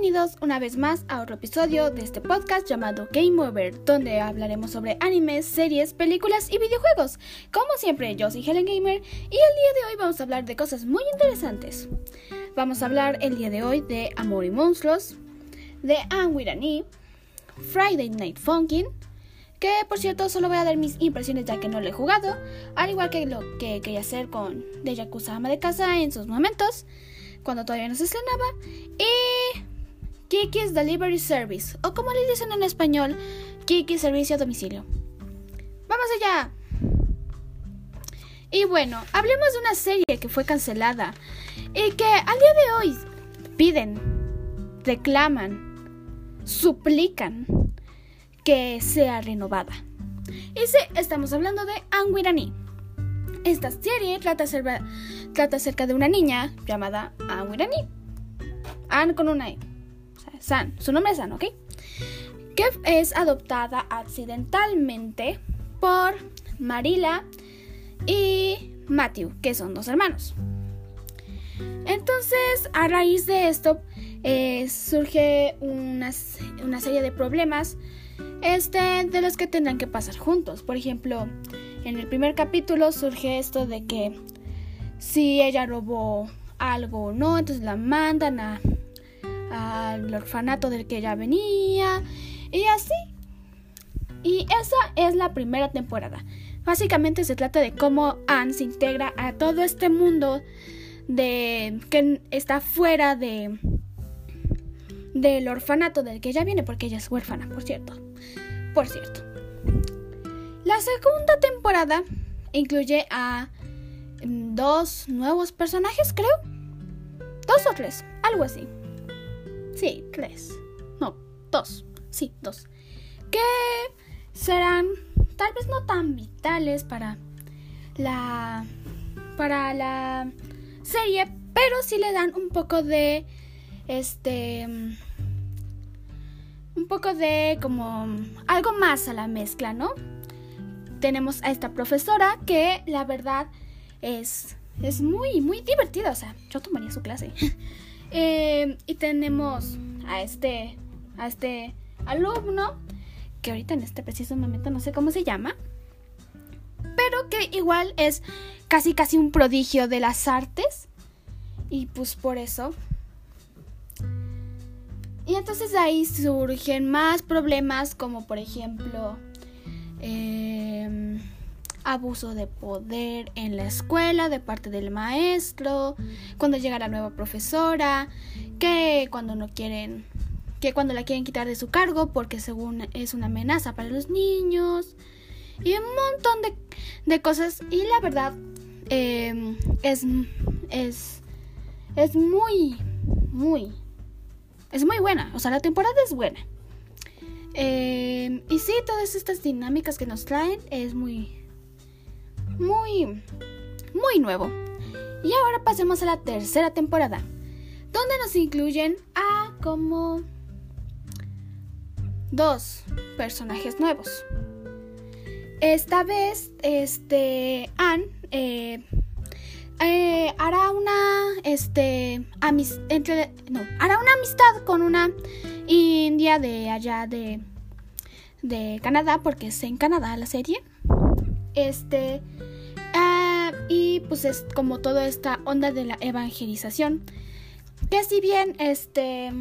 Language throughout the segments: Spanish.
bienvenidos una vez más a otro episodio de este podcast llamado Game Over, donde hablaremos sobre animes, series, películas y videojuegos. Como siempre, yo soy Helen Gamer y el día de hoy vamos a hablar de cosas muy interesantes. Vamos a hablar el día de hoy de Amor y Monstruos, de Anne Friday Night Funkin', que por cierto solo voy a dar mis impresiones ya que no lo he jugado, al igual que lo que quería hacer con The Yakuza Ama de Casa en sus momentos cuando todavía no se estrenaba. Y Kiki's Delivery Service, o como le dicen en español, Kiki's Servicio a Domicilio. ¡Vamos allá! Y bueno, hablemos de una serie que fue cancelada y que al día de hoy piden, reclaman, suplican que sea renovada. Y sí, estamos hablando de Anguirani. Esta serie trata, trata acerca de una niña llamada Anne Anne con una E. San. Su nombre es Anne, ¿ok? Que es adoptada accidentalmente por Marila y Matthew, que son dos hermanos. Entonces, a raíz de esto, eh, surge una, una, serie de problemas este, de los que tendrán que pasar juntos. Por ejemplo, en el primer capítulo surge esto de que si ella robó algo o no, entonces la mandan a, al orfanato del que ella venía y así. Y esa es la primera temporada. Básicamente se trata de cómo Anne se integra a todo este mundo de que está fuera de del orfanato del que ella viene porque ella es huérfana, por cierto. Por cierto. La segunda temporada incluye a mm, dos nuevos personajes, creo. Dos o tres, algo así. Sí, tres. No, dos. Sí, dos. Que serán tal vez no tan vitales para la para la serie, pero sí le dan un poco de este un poco de como algo más a la mezcla, ¿no? tenemos a esta profesora que la verdad es, es muy, muy divertida. O sea, yo tomaría su clase. Eh, y tenemos a este, a este alumno que ahorita en este preciso momento no sé cómo se llama. Pero que igual es casi casi un prodigio de las artes. Y pues por eso y entonces ahí surgen más problemas como por ejemplo Em, abuso de poder en la escuela de parte del maestro, cuando llega la nueva profesora, que cuando no quieren, que cuando la quieren quitar de su cargo porque según es una amenaza para los niños y un montón de, de cosas y la verdad em, es, es, es muy, muy, es muy buena, o sea, la temporada es buena. Em, y sí, todas estas dinámicas que nos traen es muy, muy, muy nuevo. Y ahora pasemos a la tercera temporada, donde nos incluyen a como dos personajes nuevos. Esta vez, este, Anne eh, eh, hará una, este, entre, no, hará una amistad con una india de allá de, de Canadá, porque es en Canadá la serie. Este, ah, y pues es como toda esta onda de la evangelización. Que si bien, este,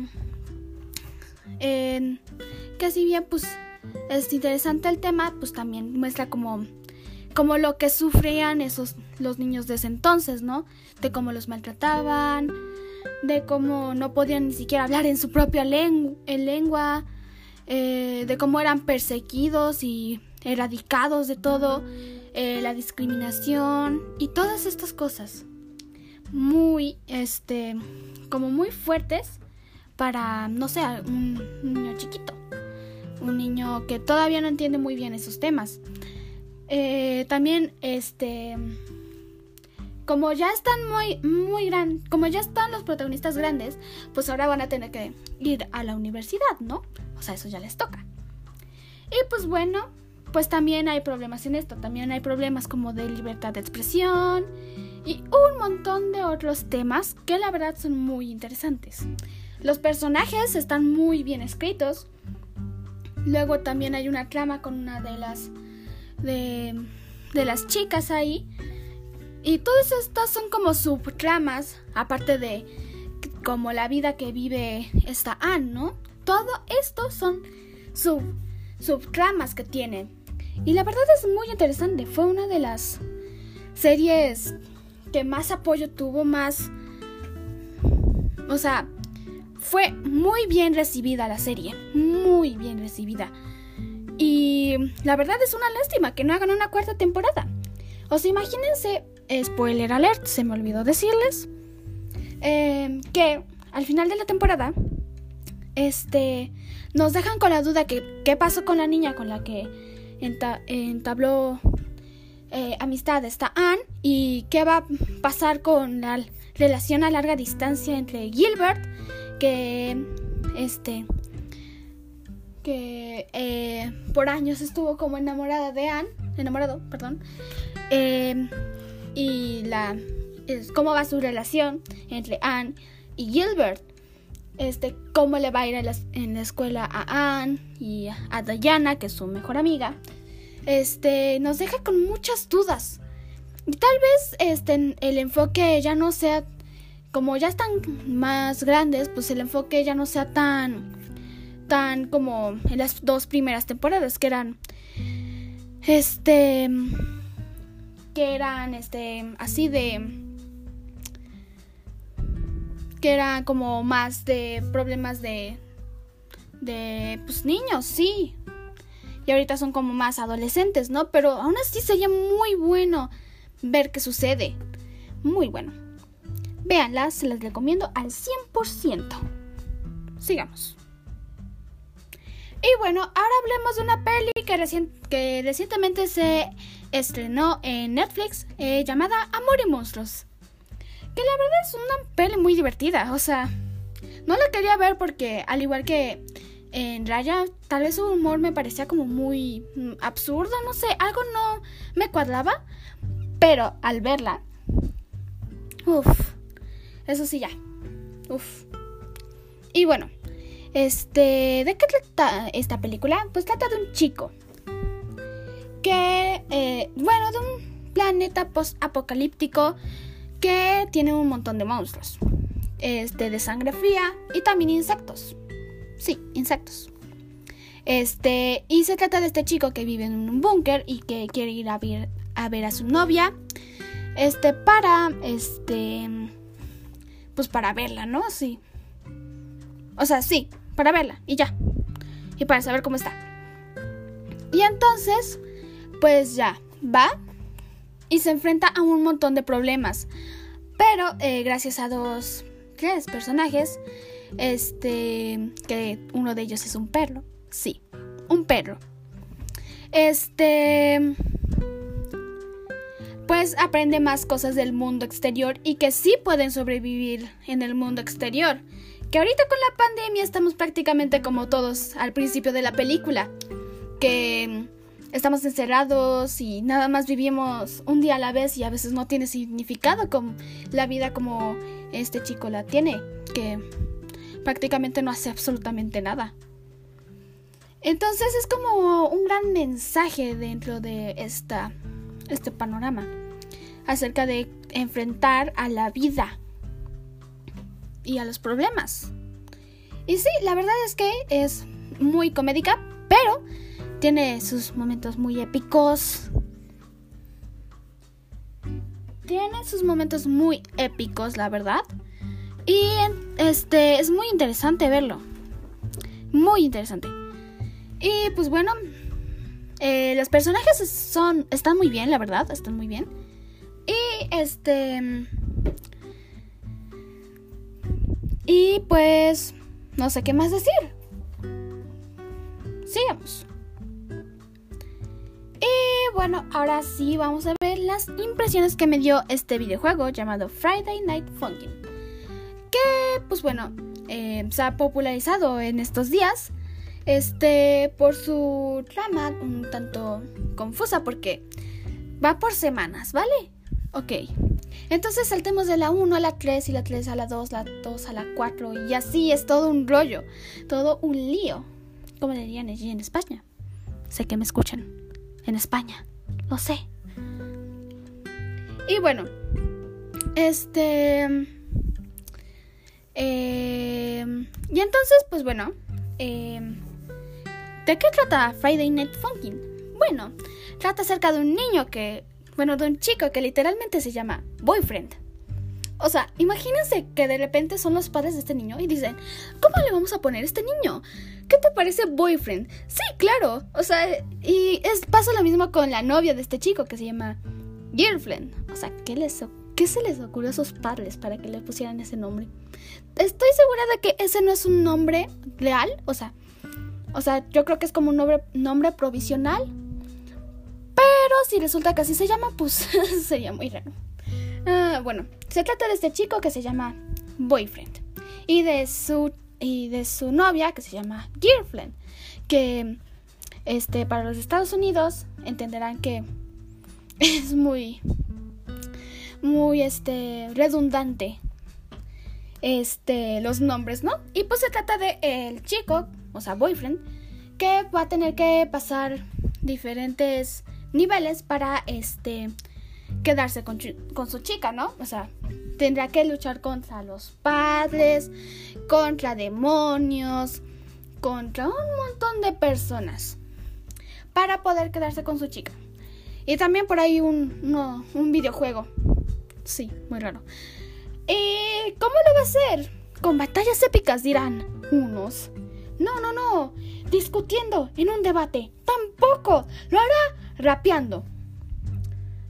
que si bien, pues es interesante el tema, pues también muestra como como lo que sufrían esos los niños de ese entonces, ¿no? De cómo los maltrataban, de cómo no podían ni siquiera hablar en su propia lengua, eh, de cómo eran perseguidos y erradicados de todo, eh, la discriminación y todas estas cosas muy, este, como muy fuertes para, no sé, un niño chiquito, un niño que todavía no entiende muy bien esos temas. Eh, también, este, como ya están muy, muy como ya están los protagonistas grandes, pues ahora van a tener que ir a la universidad, ¿no? O sea, eso ya les toca. Y pues bueno, pues también hay problemas en esto, también hay problemas como de libertad de expresión y un montón de otros temas que la verdad son muy interesantes. Los personajes están muy bien escritos. Luego también hay una trama con una de las de, de las chicas ahí. Y todas estas son como subtramas, aparte de como la vida que vive esta Anne, ¿no? Todo esto son sub, subtramas que tiene. Y la verdad es muy interesante. Fue una de las series que más apoyo tuvo, más... O sea, fue muy bien recibida la serie. Muy bien recibida. Y la verdad es una lástima que no hagan una cuarta temporada. O sea, imagínense, spoiler alert, se me olvidó decirles, eh, que al final de la temporada, este, nos dejan con la duda que qué pasó con la niña con la que entabló eh, amistad está Anne y qué va a pasar con la relación a larga distancia entre Gilbert que este que eh, por años estuvo como enamorada de Anne enamorado perdón eh, y la es, cómo va su relación entre Anne y Gilbert este cómo le va a ir en la escuela a Anne y a Diana que es su mejor amiga este, nos deja con muchas dudas. Y tal vez este, el enfoque ya no sea, como ya están más grandes, pues el enfoque ya no sea tan, tan como en las dos primeras temporadas, que eran, este, que eran, este, así de, que eran como más de problemas de, de, pues niños, sí, y ahorita son como más adolescentes, ¿no? Pero aún así sería muy bueno ver qué sucede. Muy bueno. Véanlas, se las recomiendo al 100%. Sigamos. Y bueno, ahora hablemos de una peli que, que recientemente se estrenó en Netflix eh, llamada Amor y Monstruos. Que la verdad es una peli muy divertida, o sea, no la quería ver porque al igual que en Raya, tal vez su humor me parecía como muy mm, absurdo, no sé, algo no me cuadraba, pero al verla, uff, eso sí ya, uff. Y bueno, este, ¿de qué trata esta película? Pues trata de un chico que, eh, bueno, de un planeta post-apocalíptico que tiene un montón de monstruos, este, de sangre fría y también insectos. Sí, insectos. Este, y se trata de este chico que vive en un búnker y que quiere ir a ver, a ver a su novia. Este, para, este, pues para verla, ¿no? Sí. O sea, sí, para verla y ya. Y para saber cómo está. Y entonces, pues ya, va y se enfrenta a un montón de problemas. Pero eh, gracias a dos, tres personajes, este, que uno de ellos es un perro. Sí, un perro. Este, pues aprende más cosas del mundo exterior y que sí pueden sobrevivir en el mundo exterior. Que ahorita con la pandemia estamos prácticamente como todos al principio de la película. Que estamos encerrados y nada más vivimos un día a la vez y a veces no tiene significado como la vida como este chico la tiene. Que prácticamente no hace absolutamente nada. Entonces es como un gran mensaje dentro de esta, este panorama acerca de enfrentar a la vida y a los problemas. Y sí, la verdad es que es muy comédica, pero tiene sus momentos muy épicos. Tiene sus momentos muy épicos, la verdad. Y este es muy interesante verlo. Muy interesante. Y pues bueno, eh, los personajes son están muy bien, la verdad, están muy bien. Y este y pues no sé qué más decir. Sigamos. Y bueno, ahora sí vamos a ver las impresiones que me dio este videojuego llamado Friday Night Funkin' que pues bueno, eh, se ha popularizado en estos días este por su trama un tanto confusa porque va por semanas, ¿vale? Ok. Entonces saltemos de la 1 a la 3 y la 3 a la 2, la 2 a la 4 y así es todo un rollo, todo un lío. Como dirían allí en España. Sé que me escuchan en España, lo sé. Y bueno, este... Eh, y entonces, pues bueno, eh, ¿de qué trata Friday Night Funkin'? Bueno, trata acerca de un niño que, bueno, de un chico que literalmente se llama Boyfriend. O sea, imagínense que de repente son los padres de este niño y dicen, ¿cómo le vamos a poner a este niño? ¿Qué te parece boyfriend? Sí, claro. O sea, y es, pasa lo mismo con la novia de este chico que se llama Girlfriend. O sea, ¿qué, les, ¿qué se les ocurrió a esos padres para que le pusieran ese nombre? Estoy segura de que ese no es un nombre real. O sea, o sea yo creo que es como un nombre, nombre provisional. Pero si resulta que así se llama, pues sería muy raro. Ah, bueno, se trata de este chico que se llama Boyfriend y de su y de su novia que se llama Girlfriend, que este para los Estados Unidos entenderán que es muy muy este redundante este los nombres, ¿no? Y pues se trata de el chico, o sea, boyfriend, que va a tener que pasar diferentes niveles para este quedarse con, su chica, ¿no? O sea, tendrá que luchar contra los padres, contra demonios, contra un montón de personas para poder quedarse con su chica. Y también por ahí un, un videojuego. Sí, muy raro. ¿Y cómo lo va a hacer? Con batallas épicas, dirán unos. No, no, no. Discutiendo en un debate. Tampoco. Lo hará rapeando.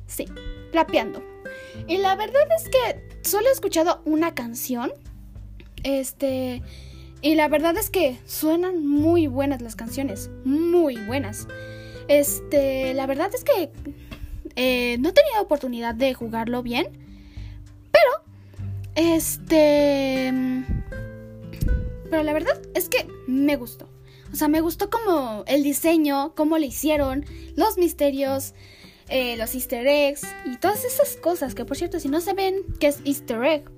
Sí, rapeando. Y la verdad es que solo he escuchado una canción. Este. Y la verdad es que suenan muy buenas las canciones. Muy buenas. Este. La verdad es que. Eh, no he tenido oportunidad de jugarlo bien. Pero. Este. Pero la verdad es que me gustó. O sea, me gustó como el diseño, cómo le hicieron, los misterios. Eh, los easter eggs y todas esas cosas que por cierto si no se ven qué es easter egg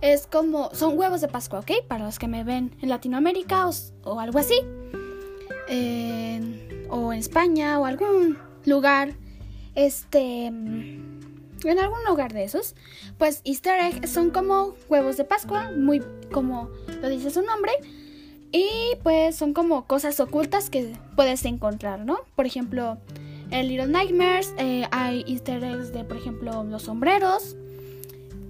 es como son huevos de Pascua, ¿ok? Para los que me ven en Latinoamérica o, algo así o en España o algún lugar este en algún lugar de esos pues easter egg son como huevos de Pascua muy como lo dice su nombre y pues son como cosas ocultas que puedes encontrar, ¿no? Por ejemplo, en Little Nightmares eh, hay easter eggs de, por ejemplo, los sombreros.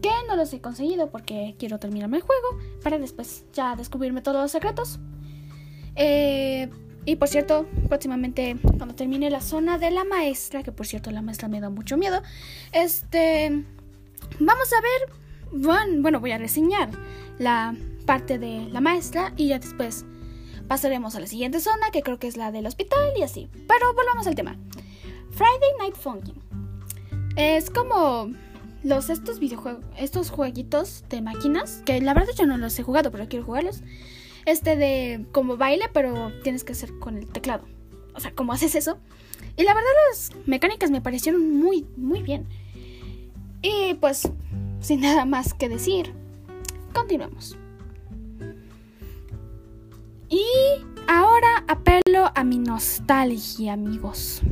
Que no los he conseguido porque quiero terminarme el juego para después ya descubrirme todos los secretos. Eh, y por cierto, próximamente cuando termine la zona de la maestra, que por cierto la maestra me da mucho miedo, este, vamos a ver, bueno, bueno voy a reseñar la parte de la maestra y ya después pasaremos a la siguiente zona, que creo que es la del hospital y así. Pero volvamos al tema. Friday Night Funkin' es como los estos videojuegos, estos jueguitos de máquinas que la verdad yo no los he jugado, pero quiero jugarlos. Este de como baile, pero tienes que hacer con el teclado. O sea, ¿cómo haces eso? Y la verdad las mecánicas me parecieron muy muy bien. Y pues sin nada más que decir, continuemos. Y ahora apelo a mi nostalgia, amigos.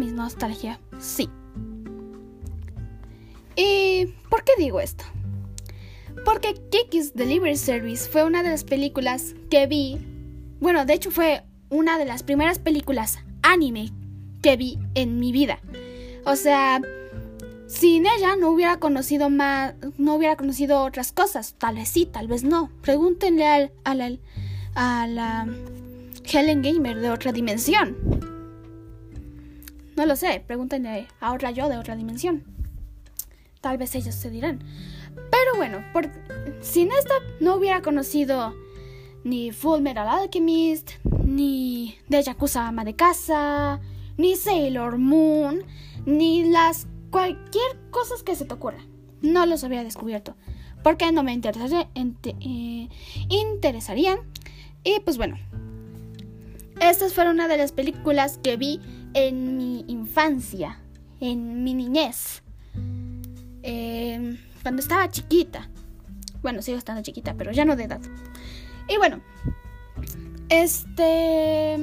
Mi nostalgia, sí. ¿Y por qué digo esto? Porque Kiki's Delivery Service fue una de las películas que vi. Bueno, de hecho fue una de las primeras películas anime que vi en mi vida. O sea, sin ella no hubiera conocido más, no hubiera conocido otras cosas. Tal vez sí, tal vez no. Pregúntenle al, al, a la Helen Gamer de otra dimensión. No lo sé, pregúntenle a otra yo de otra dimensión. Tal vez ellos se dirán. Pero bueno, por, sin esta no hubiera conocido ni Full Metal Alchemist, ni de Yakuza Ama de Casa, ni Sailor Moon, ni las cualquier cosas que se te ocurra. No los había descubierto. Porque no me eh, interesarían. Y pues bueno. Estas fueron una de las películas que vi en mi infancia, en mi niñez. em, cuando estaba chiquita. Bueno, sigo estando chiquita, pero ya no de edad. Y bueno, este...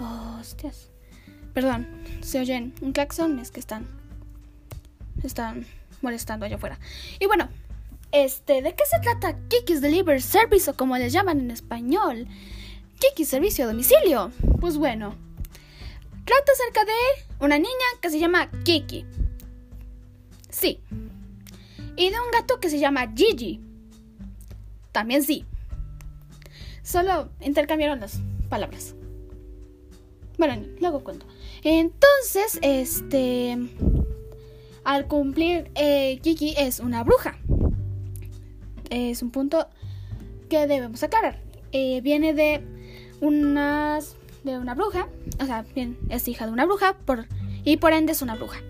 hostias. Perdón, se oyen un claxon, es que están... Están molestando allá afuera. Y bueno, este, ¿de qué se trata Kiki's Delivery Service o como le llaman en español? Kiki's Servicio a Domicilio. Pues bueno, trata acerca de una niña que se llama Kiki. Sí. Y de un gato que se llama Gigi. También sí. Solo intercambiaron las palabras. Bueno, luego cuento. Entonces, este... Al cumplir, eh, Kiki es una bruja. Es un punto que debemos aclarar. Eh, viene de unas de una bruja, o sea, bien, es hija de una bruja por, y por ende es una bruja.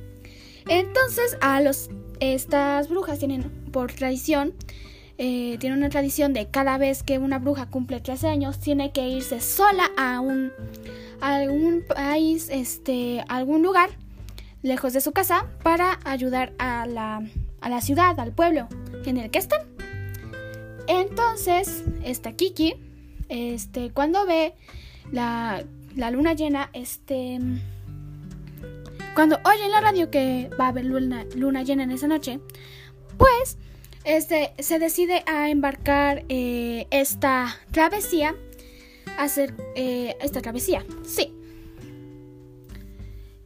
Entonces, a los estas brujas tienen por tradición, eh, tienen una tradición de cada vez que una bruja cumple 13 años, tiene que irse sola a un algún país, este, a algún lugar lejos de su casa para ayudar a la, a la ciudad, al pueblo en el que están. Entonces, esta Kiki, este, cuando ve la, la luna llena, este, cuando oye en la radio que va a haber luna, luna llena en esa noche, pues, este, se decide a embarcar eh, esta travesía, hacer eh, esta travesía, sí.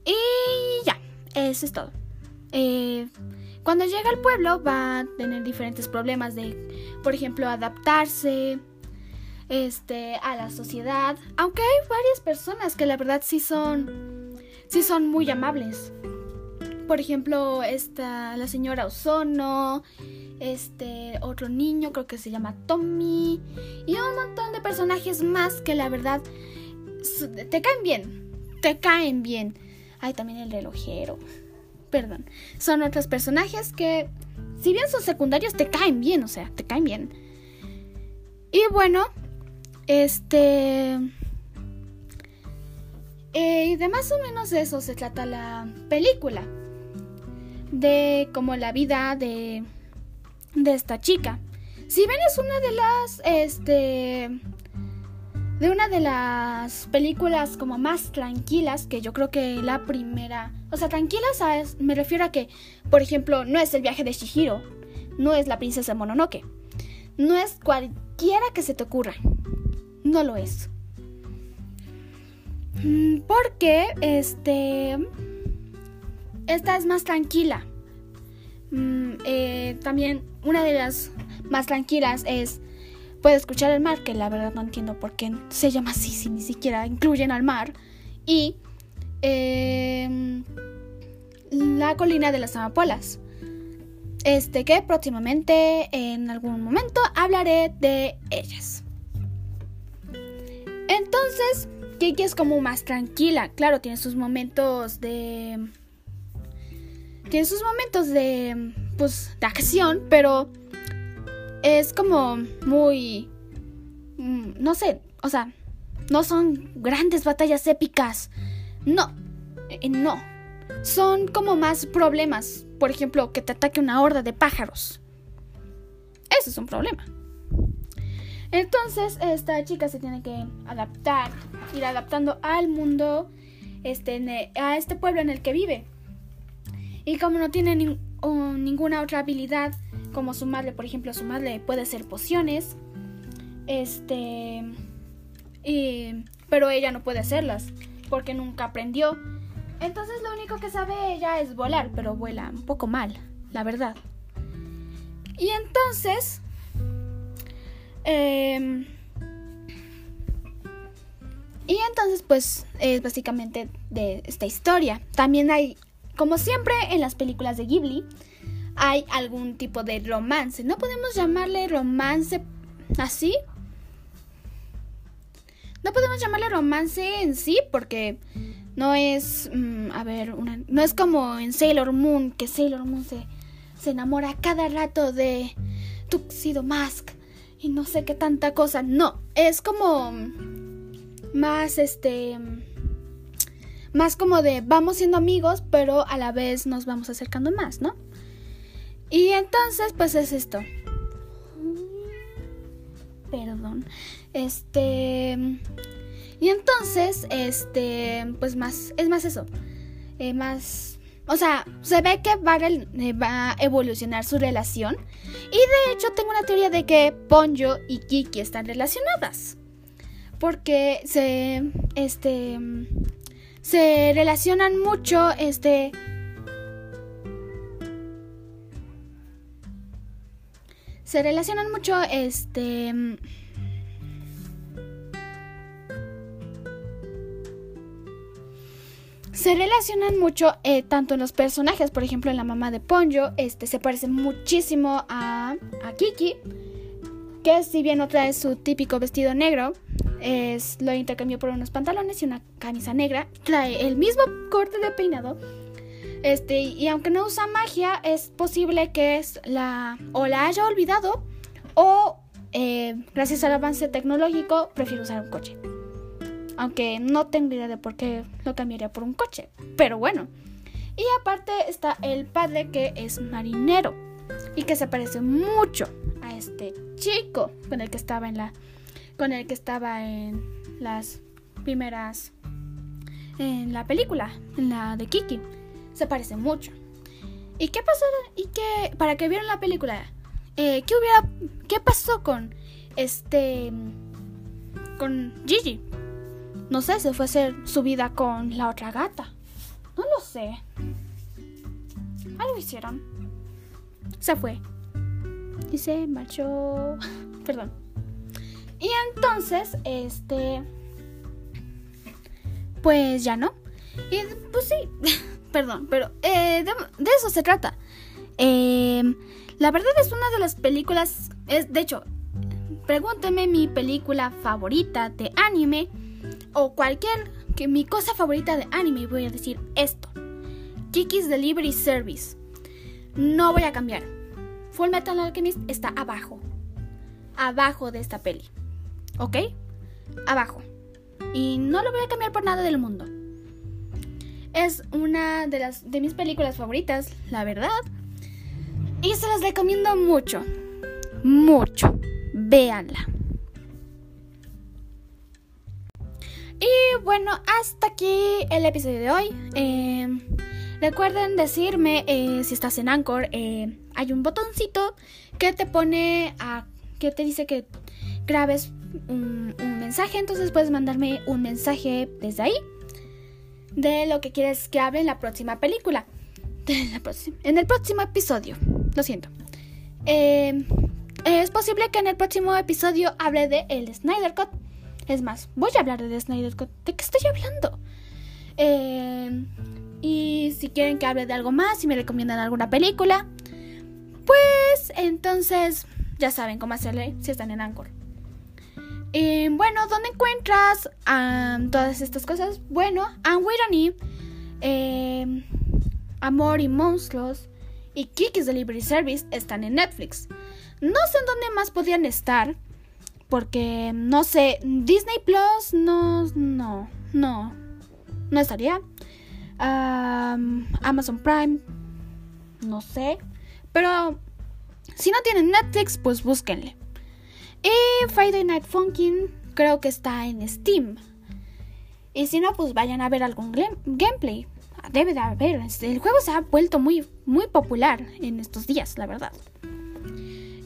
Y ya, eso es todo. Eh, cuando llega al pueblo va a tener diferentes problemas de, por ejemplo, adaptarse este, a la sociedad. Aunque hay varias personas que la verdad sí son, sí son muy amables. Por ejemplo, esta, la señora Ozono, este, otro niño creo que se llama Tommy y un montón de personajes más que la verdad te caen bien, te caen bien. Hay también el relojero perdón, son otros personajes que, si bien son secundarios, te caen bien, o sea, te caen bien. Y bueno, este... Eh, y de más o menos de eso se trata la película. De como la vida de, de esta chica. Si bien es una de las, este, de una de las películas como más tranquilas, que yo creo que la primera, o sea, tranquilas me refiero a que, por ejemplo, no es el viaje de Shihiro, no es la princesa Mononoke, no es cualquiera que se te ocurra, no lo es. Mm, porque, este, esta es más tranquila. Mm, eh, también una de las más tranquilas es puede escuchar el mar, que la verdad no entiendo por qué se llama así si ni siquiera incluyen al mar. Y em, la colina de las amapolas. Este que próximamente en algún momento hablaré de ellas. Entonces, Kiki es como más tranquila. Claro, tiene sus momentos de. Tiene sus momentos de. Pues. de acción, pero es como muy... Mm, no sé, o sea, no son grandes batallas épicas. No, eh, no. Son como más problemas. Por ejemplo, que te ataque una horda de pájaros. Eso es un problema. Entonces, esta chica se tiene que adaptar, ir adaptando al mundo, este, a este pueblo en el que vive. Y como no tiene ninguna otra habilidad, como su madre, por ejemplo, su madre puede hacer pociones, este, y, pero ella no puede hacerlas porque nunca aprendió. Entonces lo único que sabe ella es volar, pero vuela un poco mal, la verdad. Y entonces, em, y entonces pues es básicamente de esta historia. También hay, como siempre en las películas de Ghibli, hay algún tipo de romance. No podemos llamarle romance así. No podemos llamarle romance en sí porque no es, mm, a ver, no es como en Sailor Moon, que Sailor Moon se, se enamora cada rato de Tuxedo Mask y no sé qué tanta cosa. No, es como más este más como de vamos siendo amigos, pero a la vez nos vamos acercando más, ¿no? Y entonces, pues es esto. Perdón. Este. Y entonces, este. Pues más. Es más eso. Eh, más. O sea, se ve que va a, eh, va a evolucionar su relación. Y de hecho, tengo una teoría de que Ponyo y Kiki están relacionadas. Porque se. Este. Se relacionan mucho. Este se relacionan mucho este se relacionan mucho eh, tanto en los personajes, por ejemplo, en la mamá de Ponyo, este se parece muchísimo a, Kiki, que si bien no trae su típico vestido negro, es, lo intercambió por unos pantalones y una camisa negra, trae el mismo corte de peinado, este, y aunque no usa magia, es posible que es la o la haya olvidado o eh, gracias al avance tecnológico prefiere usar un coche. Aunque no tengo idea de por qué lo cambiaría por un coche. Pero bueno. Y aparte está el padre que es marinero. Y que se parece mucho a este chico con el que estaba en la. Con el que estaba en las primeras. En la película. En la de Kiki se parece mucho. ¿Y qué pasó? ¿Y qué? ¿Para que vieron la película? Eh, ¿Qué hubiera... ¿Qué pasó con este... con Gigi? No sé, se fue a hacer su vida con la otra gata. No lo sé. Algo hicieron. Se fue. Y se marchó. Perdón. Y entonces, este... Pues ya no. Y pues sí. Perdón, pero eh, de, eso se trata. Em, la verdad es una de las películas, es, de hecho, pregúnteme mi película favorita de anime o cualquier, que mi cosa favorita de anime voy a decir esto. Kiki's Delivery Service. No voy a cambiar. Full Metal Alchemist está abajo. Abajo de esta peli. ¿Ok? Abajo. Y no lo voy a cambiar por nada del mundo. Es una de las de mis películas favoritas, la verdad. Y se las recomiendo mucho. Mucho. Véanla. Y bueno, hasta aquí el episodio de hoy. Em, recuerden decirme eh, si estás en Anchor. Eh, hay un botoncito que te pone que te dice que grabes un mensaje. Entonces puedes mandarme un mensaje desde ahí de lo que quieres que hable en la próxima película. en el próximo episodio. Lo siento. Es posible que en el próximo episodio hable de el Snyder Cut. Es más, voy a hablar de Snyder Cut. ¿De qué estoy hablando? Em, y si quieren que hable de algo más, si me recomiendan alguna película, pues entonces ya saben cómo hacerle si están en Anchor. Eh, bueno, ¿dónde encuentras todas estas cosas? Bueno, And eh, Amor y Monstruos y Kiki's Delivery Service están en Netflix. No sé en dónde más podrían estar. Porque no sé, Disney Plus no, no, no, no estaría. Amazon Prime, no sé. Pero si no tienen Netflix, pues búsquenle. Y Friday Night Funkin' creo que está en Steam. Y si no, pues vayan a ver algún gameplay. Debe de haber. El juego se ha vuelto muy, muy popular en estos días, la verdad.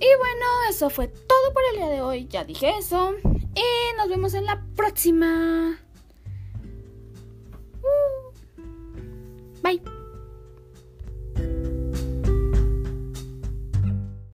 Y bueno, eso fue todo por el día de hoy. Ya dije eso. Y nos vemos en la próxima. Uh. Bye.